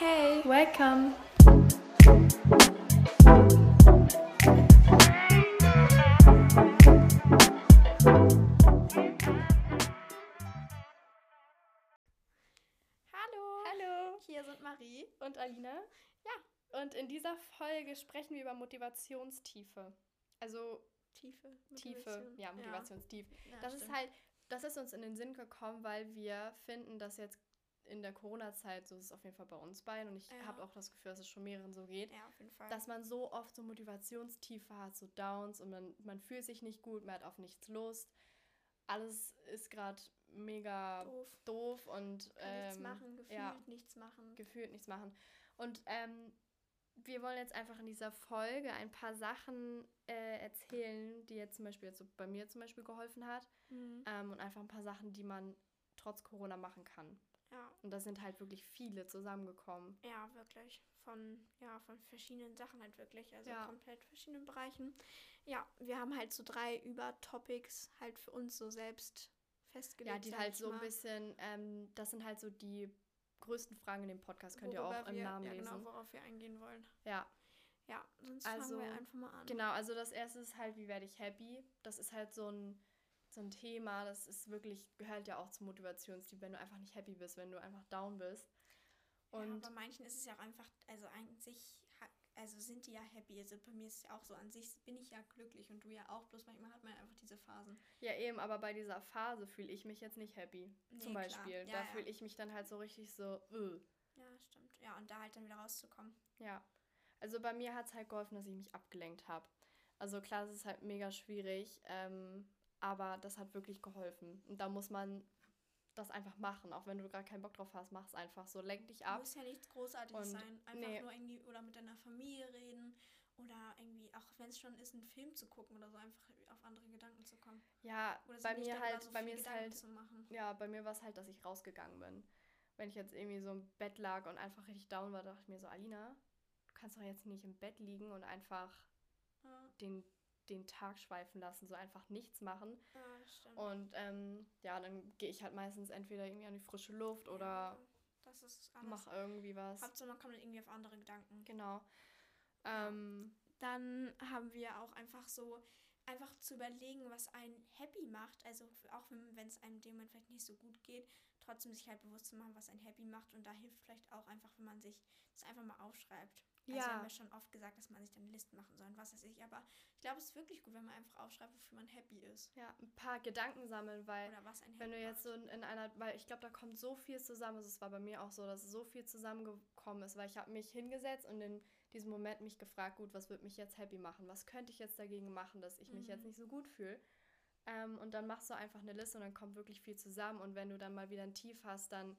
Hey, welcome. Hallo. Hallo. Hier sind Marie. Und Alina? Ja. Und in dieser Folge sprechen wir über Motivationstiefe. Also Tiefe. Tiefe, ja, Motivationstief. Ja, das ist stimmt. halt, das ist uns in den Sinn gekommen, weil wir finden, dass jetzt in der Corona-Zeit, so ist es auf jeden Fall bei uns beiden und ich Ja. habe auch das Gefühl, dass es schon mehreren so geht, Ja, auf jeden Fall. dass man so oft so Motivationstiefe hat, so Downs und man, man fühlt sich nicht gut, man hat auf nichts Lust. Alles ist gerade mega Doof. doof und Kann nichts ähm, machen, gefühlt ja, nichts machen. gefühlt nichts machen. Und ähm, wir wollen jetzt einfach in dieser Folge ein paar Sachen äh, erzählen, die jetzt zum Beispiel jetzt so bei mir zum Beispiel geholfen hat Mhm. ähm, und einfach ein paar Sachen, die man trotz Corona machen kann. Ja. Und da sind halt wirklich viele zusammengekommen. Ja, wirklich. Von, ja, von verschiedenen Sachen halt wirklich. Also Ja. komplett verschiedenen Bereichen. Ja, wir haben halt so drei Übertopics halt für uns so selbst festgelegt. Ja, die halt so ein bisschen, ähm, das sind halt so die größten Fragen in dem Podcast, könnt ihr worüber auch im wir, Namen ja, lesen. genau, worauf wir eingehen wollen. Ja, Ja, sonst Also, fangen wir einfach mal an. genau. Also das erste ist halt, wie werde ich happy? Das ist halt so ein, so ein Thema, das ist wirklich, gehört ja auch zum Motivationstief, wenn du einfach nicht happy bist, wenn du einfach down bist. ja, Und bei manchen ist es ja auch einfach, also an sich, also sind die ja happy. Also bei mir ist es ja auch so, an sich bin ich ja glücklich und du ja auch, bloß manchmal hat man ja einfach diese Phasen. Ja, eben, aber bei dieser Phase fühle ich mich jetzt nicht happy. Nee, zum. Beispiel. Ja, da ja. fühle ich mich dann halt so richtig so, öh. Ja, stimmt. Ja, und da halt dann wieder rauszukommen. Ja. Also bei mir hat es halt geholfen, dass ich mich abgelenkt habe. Also klar, es ist halt mega schwierig, ähm, aber das hat wirklich geholfen. Und da muss man das einfach machen. Auch wenn du gerade keinen Bock drauf hast, mach es einfach so. Lenk dich ab. Muss ja nichts Großartiges Und sein. Einfach nee. nur irgendwie oder mit deiner Familie reden oder irgendwie, auch wenn es schon ist, einen Film zu gucken oder so, einfach auf andere Gedanken zu kommen. Ja, Oder sich bei mir halt, so bei mir ist Gedanken halt, zu machen. ja, bei mir war es halt, dass ich rausgegangen bin. Wenn ich jetzt irgendwie so im Bett lag und einfach richtig down war, dachte ich mir so, Alina, du kannst doch jetzt nicht im Bett liegen und einfach Ja, den, den Tag schweifen lassen, so einfach nichts machen. ja, stimmt. Und ähm, ja, dann gehe ich halt meistens entweder irgendwie an die frische Luft oder Ja, das ist alles. mache irgendwie was. Hauptsache man kommt irgendwie auf andere Gedanken. Genau. Ähm, Dann haben wir auch einfach so, einfach zu überlegen, was einen happy macht. Also auch wenn es einem in dem Moment vielleicht nicht so gut geht, trotzdem sich halt bewusst zu machen, was einen happy macht. Und da hilft vielleicht auch einfach, wenn man sich das einfach mal aufschreibt. Also Ja. haben wir schon oft gesagt, dass man sich dann Listen machen soll und was weiß ich. Aber ich glaube, es ist wirklich gut, wenn man einfach aufschreibt, wofür man happy ist. ja, ein paar Gedanken sammeln, weil Oder was einen wenn du jetzt so in, in einer, weil ich glaube, da kommt so viel zusammen. Also es war bei mir auch so, dass so viel zusammengekommen ist, weil ich habe mich hingesetzt und in diesem Moment mich gefragt, gut, was wird mich jetzt happy machen? Was könnte ich jetzt dagegen machen, dass ich mich jetzt Mhm. nicht so gut fühle? Ähm, und dann machst du einfach eine Liste und dann kommt wirklich viel zusammen. Und wenn du dann mal wieder ein Tief hast, dann,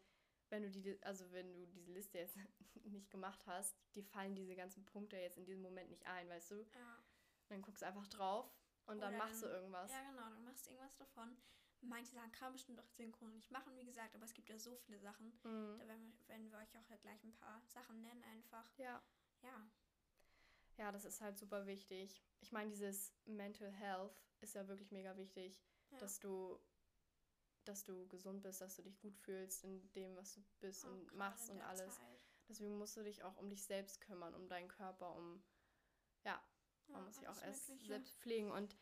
wenn du die, also wenn du diese Liste jetzt nicht gemacht hast, dir fallen diese ganzen Punkte jetzt in diesem Moment nicht ein, weißt du? Ja. Dann guckst du einfach drauf und dann Oder machst du dann- irgendwas. Ja, genau, dann machst du irgendwas davon. Manche Sachen kann man bestimmt auch synchron nicht machen, wie gesagt, aber es gibt ja so viele Sachen. Mhm. Da werden wir, werden wir euch auch gleich ein paar Sachen nennen, einfach. Ja. Ja, Ja, das ist halt super wichtig. Ich meine, dieses Mental Health ist ja wirklich mega wichtig, ja. dass du dass du gesund bist, dass du dich gut fühlst in dem, was du bist und gerade machst und alles. Zeit. Deswegen musst du dich auch um dich selbst kümmern, um deinen Körper, um ja, man Ja, muss sich auch erst Mögliche. selbst pflegen. Und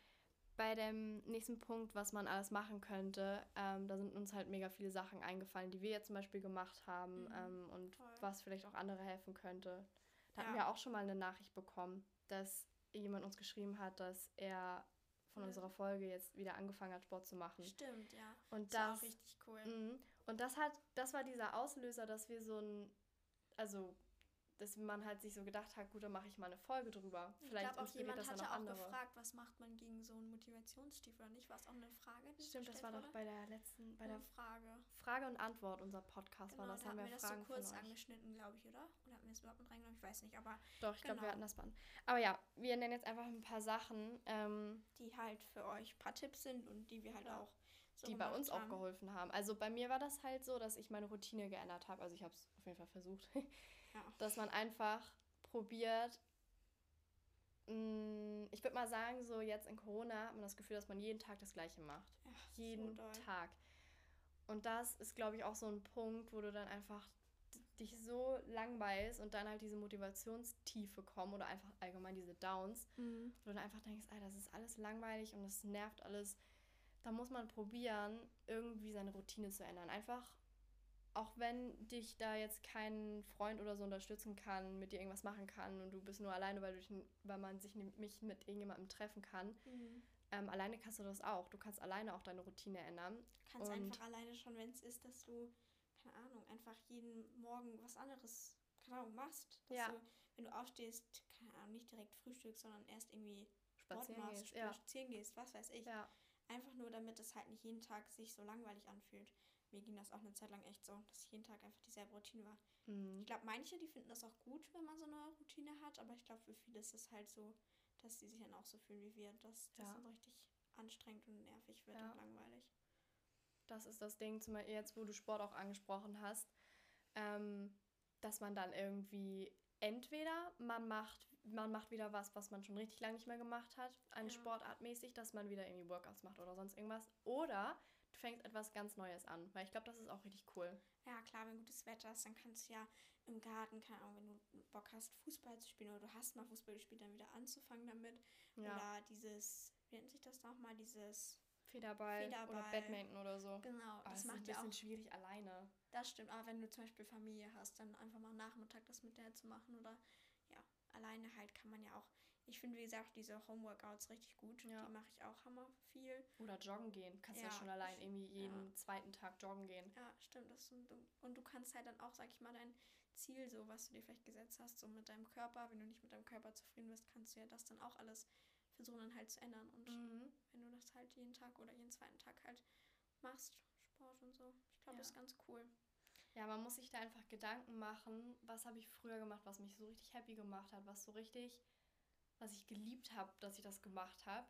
bei dem nächsten Punkt, was man alles machen könnte, ähm, da sind uns halt mega viele Sachen eingefallen, die wir jetzt zum Beispiel gemacht haben Mhm, ähm, und voll. was vielleicht auch andere helfen könnte. Da hatten Ja. wir auch schon mal eine Nachricht bekommen, dass jemand uns geschrieben hat, dass er von Ja. unserer Folge jetzt wieder angefangen hat, Sport zu machen. Stimmt, ja. Und Das war das, auch richtig cool. Mhm. Und das hat, das war dieser Auslöser, dass wir so ein, also, dass man halt sich so gedacht hat, gut, dann mache ich mal eine Folge drüber. Ich Vielleicht glaube auch jemand das hatte auch andere. gefragt, was macht man gegen so einen Motivationstief oder nicht? War es auch eine Frage? Stimmt, das war doch wurde? bei der letzten, bei eine der Frage. Frage und Antwort, unser Podcast Genau, war das, da haben wir wir das so Fragen kurz von euch. angeschnitten, glaube ich, oder? Oder hatten wir es überhaupt mit reingenommen? Ich weiß nicht, aber Doch, ich glaube, wir genau. hatten das Band. Aber ja, wir nennen jetzt einfach ein paar Sachen, ähm, die halt für euch ein paar Tipps sind und die wir halt Ja. auch so die bei uns auch haben. geholfen haben. Also bei mir war das halt so, dass ich meine Routine geändert habe. Also ich habe es auf jeden Fall versucht. Ja. dass man einfach probiert. mh, Ich würde mal sagen, so jetzt in Corona hat man das Gefühl, dass man jeden Tag das Gleiche macht. Ja, Jeden so. Tag. Und das ist, glaube ich, auch so ein Punkt, wo du dann einfach dich so langweilst und dann halt diese Motivationstiefe kommen oder einfach allgemein diese Downs, mhm. wo du dann einfach denkst, Alter, das ist alles langweilig und es nervt alles, da muss man probieren, irgendwie seine Routine zu ändern. Einfach, auch wenn dich da jetzt kein Freund oder so unterstützen kann, mit dir irgendwas machen kann und du bist nur alleine, weil, du, weil man sich nicht mit irgendjemandem treffen kann. Mhm. Ähm, alleine kannst du das auch. Du kannst alleine auch deine Routine ändern. Du kannst und einfach alleine schon, wenn es ist, dass du, keine Ahnung, einfach jeden Morgen was anderes, keine Ahnung, machst. Dass ja. du, wenn du aufstehst, keine Ahnung, nicht direkt frühstückst, sondern erst irgendwie Sport spazieren machst, gehst, spazieren ja. gehst, was weiß ich. Ja. Einfach nur, damit es halt nicht jeden Tag sich so langweilig anfühlt. Mir ging das auch eine Zeit lang echt so, dass jeden Tag einfach dieselbe Routine war. Mhm. Ich glaube, manche, die finden das auch gut, wenn man so eine Routine hat, aber ich glaube, für viele ist es halt so, dass sie sich dann auch so fühlen wie wir, dass das ja. dann richtig anstrengend und nervig wird ja. und langweilig. Das ist das Ding, zum Beispiel jetzt, wo du Sport auch angesprochen hast, ähm, dass man dann irgendwie entweder man macht man macht wieder was, was man schon richtig lange nicht mehr gemacht hat, eine ja. Sportart mäßig, dass man wieder irgendwie Workouts macht oder sonst irgendwas. Oder fängst etwas ganz Neues an, weil ich glaube, das ist auch richtig cool. Ja, klar, wenn gutes Wetter ist, dann kannst du ja im Garten, keine Ahnung, wenn du Bock hast, Fußball zu spielen oder du hast mal Fußball gespielt, dann wieder anzufangen damit. Ja. Oder dieses, wie nennt sich das nochmal, dieses Federball, Federball, oder Badminton oder so. Genau, das, das macht ja auch. ein bisschen schwierig alleine. Das stimmt, aber wenn du zum Beispiel Familie hast, dann einfach mal Nachmittag das mit der zu machen oder alleine halt kann man ja auch, ich finde, wie gesagt, diese Homeworkouts richtig gut. Ja. Die mache ich auch hammer viel. Oder joggen gehen. Kannst ja, ja schon allein irgendwie jeden ja. zweiten Tag joggen gehen. Ja, stimmt. Das und, und du kannst halt dann auch, sag ich mal, dein Ziel, so was du dir vielleicht gesetzt hast, so mit deinem Körper, wenn du nicht mit deinem Körper zufrieden bist, kannst du ja das dann auch alles versuchen dann halt zu ändern. Und mhm. wenn du das halt jeden Tag oder jeden zweiten Tag halt machst, Sport und so, ich glaube, das ist ganz cool. Ja, man muss sich da einfach Gedanken machen, was habe ich früher gemacht, was mich so richtig happy gemacht hat, was so richtig, was ich geliebt habe, dass ich das gemacht habe.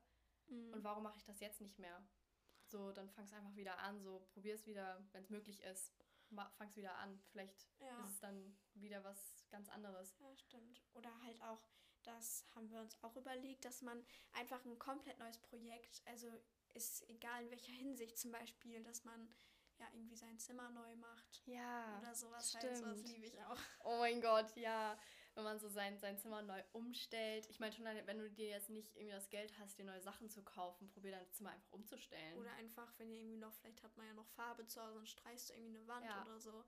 Mhm. Und warum mache ich das jetzt nicht mehr? So, dann fang es einfach wieder an, so probier es wieder, wenn es möglich ist. Fang es wieder an. Vielleicht ja. ist es dann wieder was ganz anderes. Ja, stimmt. Oder halt auch, das haben wir uns auch überlegt, dass man einfach ein komplett neues Projekt, also ist egal in welcher Hinsicht zum Beispiel, dass man ja irgendwie sein Zimmer neu macht. Ja. Oder sowas stimmt. halt, sowas liebe ich auch. Oh mein Gott, ja. Wenn man so sein, sein Zimmer neu umstellt. Ich meine schon, wenn du dir jetzt nicht irgendwie das Geld hast, dir neue Sachen zu kaufen, probier dein Zimmer einfach umzustellen. Oder einfach, wenn ihr irgendwie noch, vielleicht hat man ja noch Farbe zu Hause und streichst du irgendwie eine Wand ja. oder so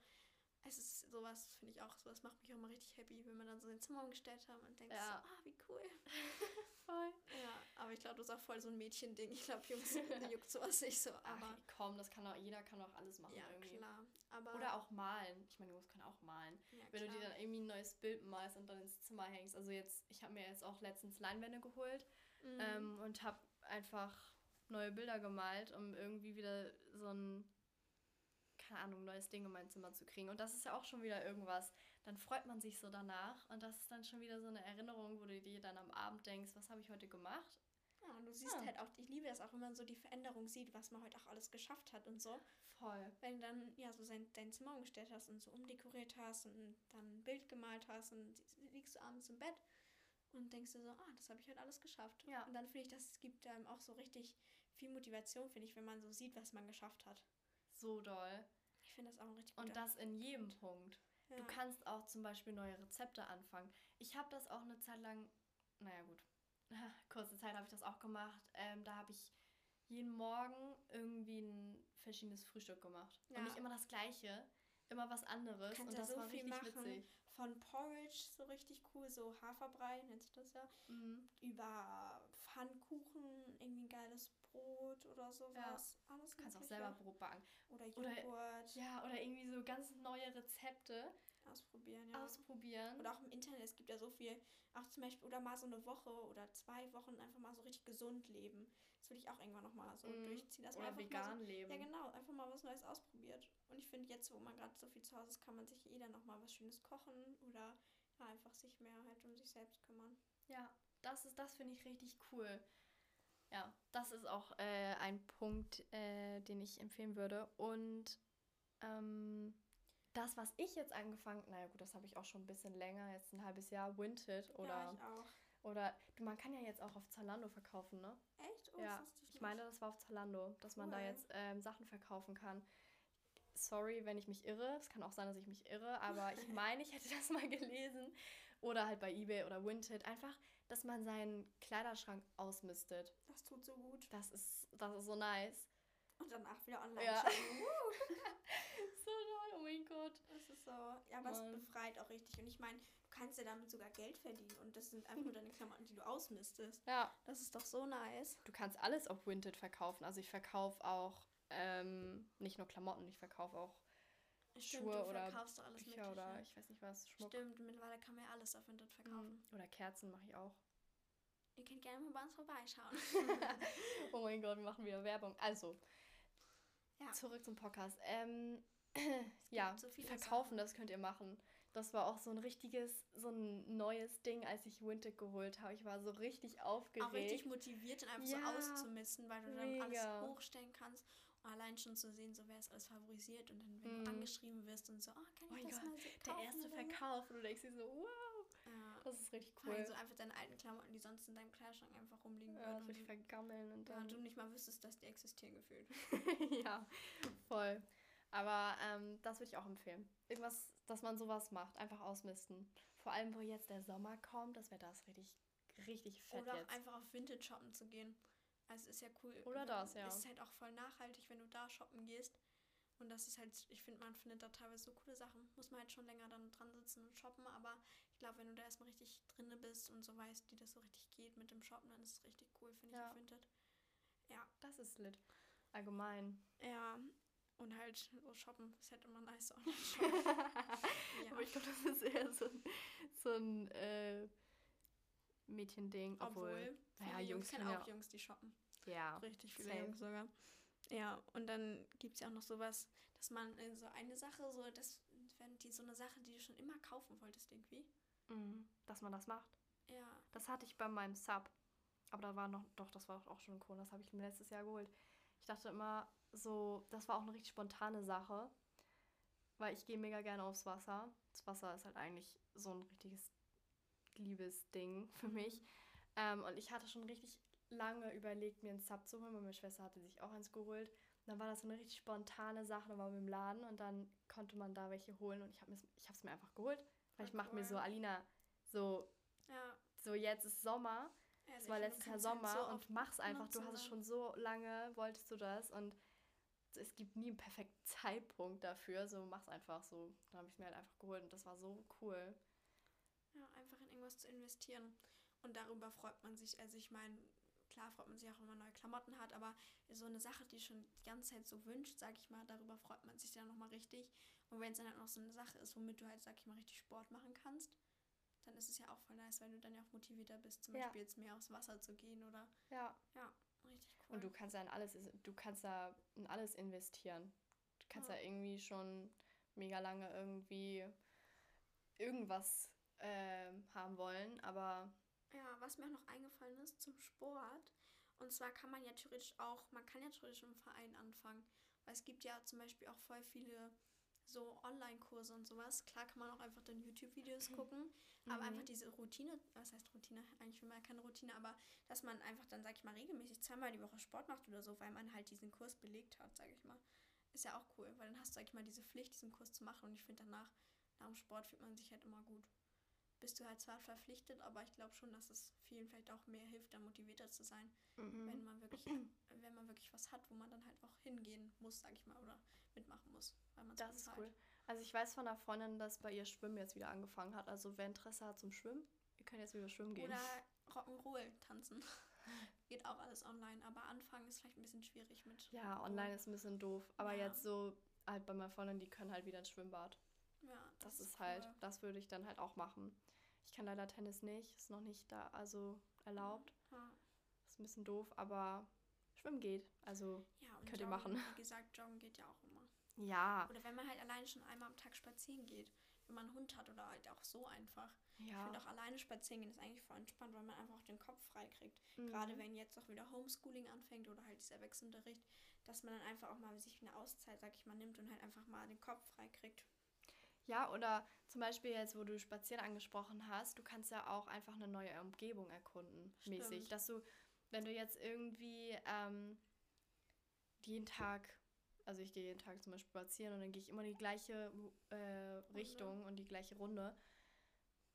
es ist sowas, finde ich auch, sowas macht mich auch immer richtig happy, wenn man dann so sein Zimmer umgestellt hat und denkt ja. so, ah, wie cool. voll. Ja, aber ich glaube, das ist auch voll so ein Mädchending. Ich glaube, Jungs juckt sowas nicht so. Aber Ach, komm, das kann auch, jeder kann auch alles machen ja, irgendwie. klar. Aber Oder auch malen. Ich meine, Jungs können auch malen. Ja, wenn klar. du dir dann irgendwie ein neues Bild malst und dann ins Zimmer hängst. Also jetzt, ich habe mir jetzt auch letztens Leinwände geholt mhm. ähm, und habe einfach neue Bilder gemalt, um irgendwie wieder so ein keine Ahnung, neues Ding in mein Zimmer zu kriegen. Und das ist ja auch schon wieder irgendwas. Dann freut man sich so danach und das ist dann schon wieder so eine Erinnerung, wo du dir dann am Abend denkst, was habe ich heute gemacht? Ja, und du siehst ja. halt auch, ich liebe das auch, wenn man so die Veränderung sieht, was man heute auch alles geschafft hat und so. Voll. Wenn du dann ja so sein, dein Zimmer umgestellt hast und so umdekoriert hast und dann ein Bild gemalt hast und liegst du abends im Bett und denkst dir so, ah, das habe ich heute alles geschafft. Ja. Und dann finde ich, das gibt einem auch so richtig viel Motivation, finde ich, wenn man so sieht, was man geschafft hat. So doll. Ich finde das auch richtig gut. Und das in jedem Punkt. Ja. Du kannst auch zum Beispiel neue Rezepte anfangen. Ich habe das auch eine Zeit lang, naja gut, kurze Zeit habe ich das auch gemacht. Ähm, da habe ich jeden Morgen irgendwie ein verschiedenes Frühstück gemacht. Ja. Und nicht immer das gleiche, immer was anderes. und das so war richtig machen. witzig. Von Porridge so richtig cool, so Haferbrei nennt sich das ja, mhm. über Pfannkuchen, irgendwie ein geiles Brot oder sowas. Ja. Alles Du kannst auch selber Brot backen. Oder Joghurt. Oder, ja, oder irgendwie so ganz neue Rezepte. Ausprobieren, ja. Ausprobieren. Oder auch im Internet, es gibt ja so viel, auch zum Beispiel, oder mal so eine Woche oder zwei Wochen einfach mal so richtig gesund leben. Das würde ich auch irgendwann nochmal so mm. durchziehen. Dass oder vegan so, leben. Ja, genau, einfach mal was Neues ausprobiert. Und ich finde, jetzt, wo man gerade so viel zu Hause ist, kann man sich jeder nochmal was Schönes kochen oder ja, einfach sich mehr halt um sich selbst kümmern. Ja, das ist, das finde ich richtig cool. Ja, das ist auch äh, ein Punkt, äh, den ich empfehlen würde. Und ähm, das, was ich jetzt angefangen, naja gut, das habe ich auch schon ein bisschen länger, jetzt ein halbes Jahr, Winted oder. Ja, ich auch. Oder du, man kann ja jetzt auch auf Zalando verkaufen, ne? Echt? Oh, ja, ich, meine, das war auf Zalando, dass cool. man da jetzt ähm, Sachen verkaufen kann. sorry, wenn ich mich irre. Es kann auch sein, dass ich mich irre, aber ich meine, ich hätte das mal gelesen. Oder halt bei eBay oder Vinted. Einfach, dass man seinen Kleiderschrank ausmistet. Das tut so gut. Das ist, das ist so nice. Und danach wieder online Ja. so toll, oh mein Gott. Das ist so, ja, aber es Mann. befreit auch richtig. Und ich meine, kannst ja damit sogar Geld verdienen. Und das sind einfach nur deine Klamotten, die du ausmistest. Ja, Das ist doch so nice. du kannst alles auf Vinted verkaufen. Also ich verkaufe auch ähm, nicht nur Klamotten, ich verkaufe auch Stimmt, Schuhe du oder verkaufst doch alles Bücher Mögliche. oder ich weiß nicht was, Schmuck. Stimmt, mittlerweile kann man ja alles auf Vinted verkaufen. Mhm. Oder Kerzen mache ich auch. Ihr könnt gerne mal bei uns vorbeischauen. oh mein Gott, wir machen wieder Werbung. Also, Ja. zurück zum Podcast. Ähm, ja, so verkaufen, Sachen. das könnt ihr machen. Das war auch so ein richtiges, so ein neues Ding, als ich Vinted geholt habe. Ich war so richtig aufgeregt. auch richtig motiviert und einfach Ja, so auszumisten, weil du dann mega. alles hochstellen kannst. Und allein schon zu sehen, so wer ist alles favorisiert und dann, wenn Mhm. du angeschrieben wirst und so, oh, kann Oh ich mein das Gott, mal so Der kaufen erste oder so? Verkauf und du denkst dir so, wow, Ja. das ist richtig cool. so einfach deine alten Klamotten, die sonst in deinem Kleiderschrank einfach rumliegen Ja, würden. und richtig vergammeln und ja, dann. du nicht mal wüsstest, dass die existieren gefühlt. ja, voll. Aber ähm, das würde ich auch empfehlen. Irgendwas, dass man sowas macht, einfach ausmisten. Vor allem, wo jetzt der Sommer kommt, das wäre das richtig, richtig fett Oder auch jetzt. einfach auf Vintage shoppen zu gehen. Also ist ja cool. Oder das, ja. Es ist halt auch voll nachhaltig, wenn du da shoppen gehst. Und das ist halt, ich finde, man findet da teilweise so coole Sachen. Muss man halt schon länger dann dran sitzen und shoppen, aber ich glaube, wenn du da erstmal richtig drinne bist und so weißt, wie das so richtig geht mit dem Shoppen, dann ist es richtig cool, finde Ja. ich, auf Vinted. Ja. Das ist lit. Allgemein. Ja. Und halt so shoppen ist halt immer nice online shoppen. ja. Aber ich glaube, das ist eher so ein, so ein äh, Mädchending. Obwohl, Obwohl, viele Jungs ich kenne können auch ja- Jungs, die shoppen. ja. Richtig viele. Jungs sogar. Ja, und dann gibt es ja auch noch sowas, dass man in so eine Sache, so das wenn die so eine Sache, die du schon immer kaufen wolltest irgendwie. Mhm, dass man das macht. Ja. Das hatte ich bei meinem Sub. Aber da war noch, doch, das war auch schon cool. Das habe ich mir letztes Jahr geholt. Ich dachte immer so, das war auch eine richtig spontane Sache. Weil ich gehe mega gerne aufs Wasser. Das Wasser ist halt eigentlich so ein richtiges Liebesding für mich. Ähm, und ich hatte schon richtig lange überlegt, mir einen Sub zu holen, weil meine Schwester hatte sich auch eins geholt. Und dann war das so eine richtig spontane Sache, dann waren wir im Laden und dann konnte man da welche holen und ich habe es mir einfach geholt. Weil ich mache mir so, Alina, so, Ja. so jetzt ist Sommer, es war letztes Jahr Sommer so und mach's einfach. Du hast es schon so lange, wolltest du das und es gibt nie einen perfekten Zeitpunkt dafür. So mach's einfach so. Dann habe ich mir halt einfach geholt und das war so cool. Ja, einfach in irgendwas zu investieren. Und darüber freut man sich. Also ich meine, klar freut man sich auch, wenn man neue Klamotten hat, aber so eine Sache, die schon die ganze Zeit so wünscht, sag ich mal, darüber freut man sich dann nochmal richtig. Und wenn es dann halt noch so eine Sache ist, womit du halt, sag ich mal, richtig Sport machen kannst, dann ist es ja auch voll nice, weil du dann ja auch motivierter bist, zum Ja. Beispiel jetzt mehr aufs Wasser zu gehen oder Ja. ja. Und du kannst ja in alles, du kannst ja in alles investieren. Du kannst ja, Ja. irgendwie schon mega lange irgendwie irgendwas ähm, haben wollen, aber Ja, was mir auch noch eingefallen ist zum Sport. Und zwar kann man ja theoretisch auch, man kann ja theoretisch im Verein anfangen. Weil es gibt ja zum Beispiel auch voll viele so Online-Kurse und sowas. Klar kann man auch einfach dann YouTube-Videos gucken. Aber Mhm. einfach diese Routine, was heißt Routine? Eigentlich will man keine Routine, aber dass man einfach dann, sag ich mal, regelmäßig zweimal die Woche Sport macht oder so, weil man halt diesen Kurs belegt hat, sag ich mal. Ist ja auch cool, weil dann hast du, sag ich mal, diese Pflicht, diesen Kurs zu machen. Und ich finde danach, nach dem Sport fühlt man sich halt immer gut bist du halt zwar verpflichtet, aber ich glaube schon, dass es vielen vielleicht auch mehr hilft, dann motivierter zu sein, mhm. wenn man wirklich, wenn man wirklich was hat, wo man dann halt auch hingehen muss, sag ich mal, oder mitmachen muss, weil man Das ist cool. Also ich weiß von einer Freundin, dass bei ihr Schwimmen jetzt wieder angefangen hat. Also wer Interesse hat zum Schwimmen, ihr könnt jetzt wieder schwimmen gehen. Oder Rock'n'Roll tanzen. Geht auch alles online, aber anfangen ist vielleicht ein bisschen schwierig mit. ja, online ist ein bisschen doof. Aber Ja. jetzt so halt bei meiner Freundin, die können halt wieder ins Schwimmbad. Ja, Das, ist halt, cool. das würde ich dann halt auch machen. Ich kann leider Tennis nicht, ist noch nicht da, also erlaubt. Ja, Ist ein bisschen doof, aber Schwimmen geht. Also ja Könnt ihr Joggen, machen. Wie gesagt, Joggen geht ja auch immer. ja, Oder wenn man halt alleine schon einmal am Tag spazieren geht, wenn man einen Hund hat oder halt auch so einfach. Ich ja. finde auch alleine spazieren gehen ist eigentlich voll entspannt, weil man einfach auch den Kopf frei kriegt. Mhm. Gerade wenn jetzt auch wieder Homeschooling anfängt oder halt dieser Wechselunterricht, dass man dann einfach auch mal sich eine Auszeit, sag ich mal, nimmt und halt einfach mal den Kopf frei kriegt. Ja, oder zum Beispiel jetzt, wo du Spazieren angesprochen hast, du kannst ja auch einfach eine neue Umgebung erkunden, mäßig. Stimmt. Dass du, wenn du jetzt irgendwie ähm, jeden Tag Also ich gehe jeden Tag zum Beispiel spazieren und dann gehe ich immer die gleiche äh, Richtung und die gleiche Runde.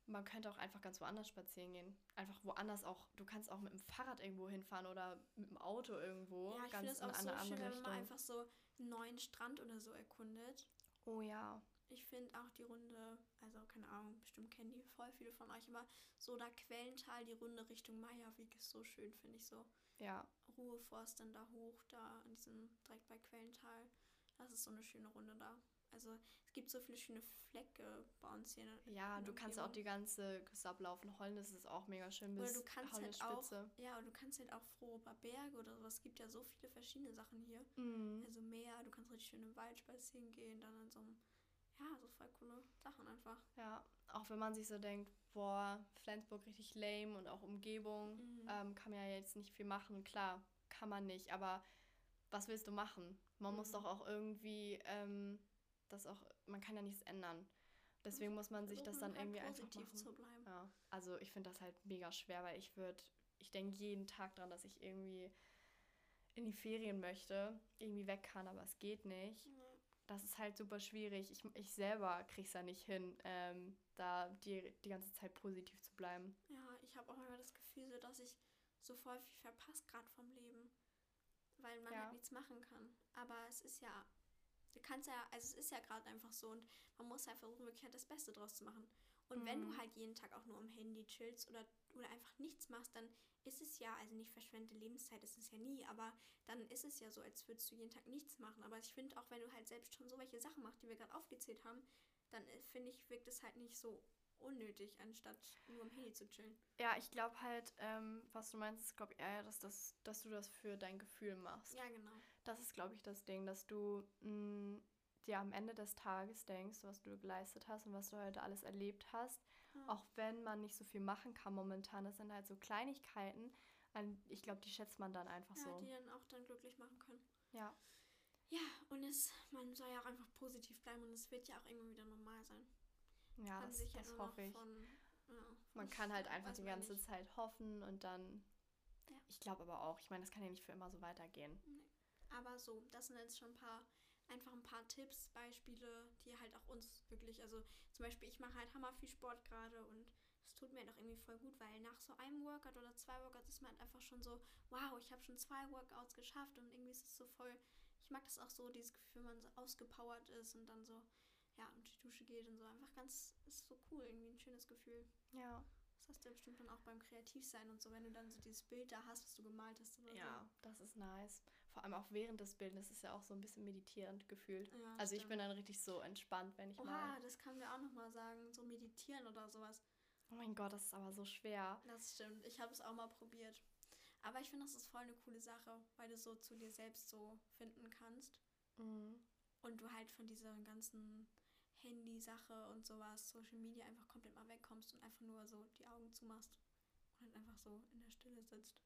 Man könnte auch einfach ganz woanders spazieren gehen. Einfach woanders auch. Du kannst auch mit dem Fahrrad irgendwo hinfahren oder mit dem Auto irgendwo. Ja, ich ganz finde es auch so schön, wenn man einfach so einen neuen Strand oder so erkundet. Oh ja. Ich finde auch die Runde, also keine Ahnung, bestimmt kennen die voll viele von euch, aber so da Quellental, die Runde Richtung Meierweg ist so schön, finde ich so. Ja. Ruheforst dann da hoch, da an diesem, direkt bei Quellental. Das ist so eine schöne Runde da. Also es gibt so viele schöne Flecke bei uns hier. Ja, du kannst auch die ganze Küste ablaufen. Holnis ist auch mega schön bis oder du kannst halt auch, Ja, und du kannst halt auch Frohober Berge oder sowas. Es gibt ja so viele verschiedene Sachen hier. Mhm. Also Meer, du kannst richtig schön im Wald spazieren gehen, dann an so einem ja, so voll coole Sachen einfach. Ja, auch wenn man sich so denkt, boah, Flensburg richtig lame und auch Umgebung, mhm. ähm, kann man ja jetzt nicht viel machen. Klar, kann man nicht, aber was willst du machen? Man mhm. muss doch auch irgendwie ähm, das auch, man kann ja nichts ändern. Deswegen muss man sich das dann halt irgendwie einfach machen. Zu bleiben. Ja, also ich finde das halt mega schwer, weil ich würde, ich denke jeden Tag dran, dass ich irgendwie in die Ferien möchte, irgendwie weg kann, aber es geht nicht. Mhm das ist halt super schwierig. Ich, ich selber kriege es ja nicht hin, ähm, da die, die ganze Zeit positiv zu bleiben. Ja, ich habe auch immer das Gefühl, so, dass ich so voll viel verpasst gerade vom Leben. Weil man ja. halt nichts machen kann. Aber es ist ja, du kannst ja, also es ist ja gerade einfach so und man muss halt versuchen, wirklich halt das Beste draus zu machen. Und mhm. wenn du mhm. halt jeden Tag auch nur am Handy chillst oder, oder einfach nichts machst, dann ist es ja, also nicht verschwendete Lebenszeit ist es ja nie, aber dann ist es ja so, als würdest du jeden Tag nichts machen. Aber ich finde auch, wenn du halt selbst schon so welche Sachen machst, die wir gerade aufgezählt haben, dann äh, finde ich, wirkt es halt nicht so unnötig, anstatt nur am Handy zu chillen. Ja, ich glaube halt, ähm, was du meinst, ist, glaube ich, eher, dass, das, dass du das für dein Gefühl machst. Ja, genau. Das ist, glaube ich, das Ding, dass du mh, mm, dir am Ende des Tages denkst, was du geleistet hast und was du heute alles erlebt hast Mhm. Auch wenn man nicht so viel machen kann momentan. Das sind halt so Kleinigkeiten. Ich glaube, die schätzt man dann einfach ja, so. die dann auch dann glücklich machen können. Ja. Ja, und es, man soll ja auch einfach positiv bleiben und es wird ja auch irgendwann wieder normal sein. Ja, das, das hoffe ich. Von, ja, man kann halt einfach die ganze nicht. Zeit hoffen und dann. Ja. Ich glaube aber auch, ich meine, das kann ja nicht für immer so weitergehen. Nee. Aber so, das sind jetzt schon ein paar einfach ein paar Tipps, Beispiele, die halt auch uns wirklich, also zum Beispiel, ich mache halt hammer viel Sport gerade und es tut mir halt auch irgendwie voll gut, weil nach so einem Workout oder zwei Workouts ist man halt einfach schon so, wow, ich habe schon zwei Workouts geschafft und irgendwie ist es so voll, ich mag das auch so, dieses Gefühl, wenn man so ausgepowert ist und dann so, ja, und die Dusche geht und so, einfach ganz, ist so cool, irgendwie ein schönes Gefühl. Ja. Das hast du ja bestimmt dann auch beim Kreativsein und so, wenn du dann so dieses Bild da hast, was du gemalt hast oder ja, so. das ist nice. Vor allem auch während des Bildes ist ja auch so ein bisschen meditierend gefühlt. Ja, also stimmt. ich bin dann richtig so entspannt, wenn ich Oha, mal... das kann wir auch nochmal sagen, so meditieren oder sowas. Oh mein Gott, das ist aber so schwer. Das stimmt, ich habe es auch mal probiert. Aber ich finde, das ist voll eine coole Sache, weil du so zu dir selbst so finden kannst. Mhm. Und du halt von dieser ganzen Handy-Sache und sowas, Social Media einfach komplett mal wegkommst und einfach nur so die Augen zumachst und halt einfach so in der Stille sitzt.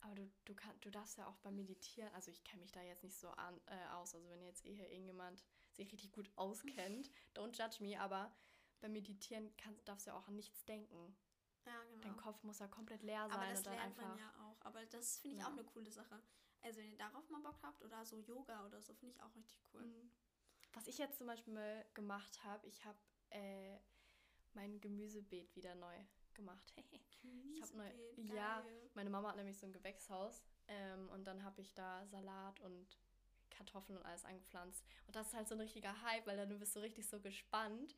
Aber du, du, kann, du darfst ja auch beim Meditieren, also ich kenne mich da jetzt nicht so an, äh, aus, also wenn jetzt eh hier irgendjemand sich richtig gut auskennt, don't judge me, aber beim Meditieren kann, darfst du ja auch an nichts denken. Ja, genau. Dein Kopf muss ja komplett leer sein. Aber das lernt einfach, man ja auch. Aber das finde ich ja. auch eine coole Sache. Also wenn ihr darauf mal Bock habt oder so Yoga oder so, finde ich auch richtig cool. Mhm. Was ich jetzt zum Beispiel gemacht habe, ich habe äh, mein Gemüsebeet wieder neu gemacht. ich habe neu. Ja, meine Mama hat nämlich so ein Gewächshaus ähm, und dann habe ich da Salat und Kartoffeln und alles angepflanzt. Und das ist halt so ein richtiger Hype, weil dann bist du richtig so gespannt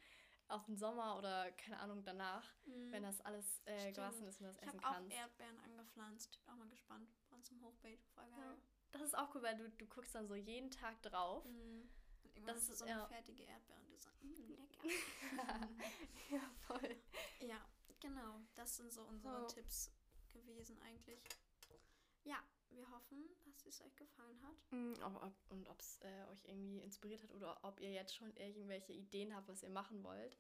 auf den Sommer oder keine Ahnung danach, mm. wenn das alles äh, gewachsen ist und das ich essen kannst. Ich habe auch Erdbeeren angepflanzt. Bin auch mal gespannt. Bei uns im Hochbeet. Voll geil. Ja. Das ist auch cool, weil du, du guckst dann so jeden Tag drauf. Mm das ist so eine ja. fertige Erdbeere und du sagst, mh, lecker. ja, voll. Ja, genau. Das sind so unsere oh. Tipps gewesen eigentlich. Ja, wir hoffen, dass es euch gefallen hat. Mm, ob, und ob es äh, euch irgendwie inspiriert hat oder ob ihr jetzt schon irgendwelche Ideen habt, was ihr machen wollt.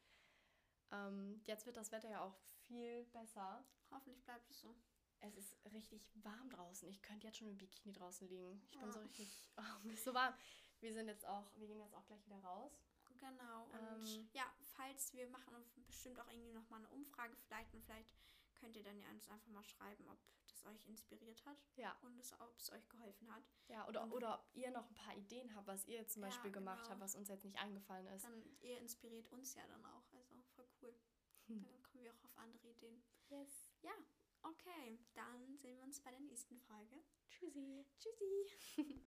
Ähm, jetzt wird das Wetter ja auch viel besser. Hoffentlich bleibt es so. Es ist richtig warm draußen. Ich könnte jetzt schon im Bikini draußen liegen. Ich bin so richtig oh, so warm wir sind jetzt auch, wir gehen jetzt auch gleich wieder raus. Genau. Und ähm, ja, falls wir machen bestimmt auch irgendwie nochmal eine Umfrage vielleicht und vielleicht könnt ihr dann ja uns einfach mal schreiben, ob das euch inspiriert hat. Ja. Und ob es euch geholfen hat. Ja, oder, Und- oder ob ihr noch ein paar Ideen habt, was ihr jetzt zum Ja, Beispiel gemacht genau. habt, was uns jetzt nicht eingefallen ist. Dann, ihr inspiriert uns ja dann auch. Also voll cool. Hm. Dann kommen wir auch auf andere Ideen. Yes. Ja, okay. Dann sehen wir uns bei der nächsten Folge. Tschüssi. Tschüssi.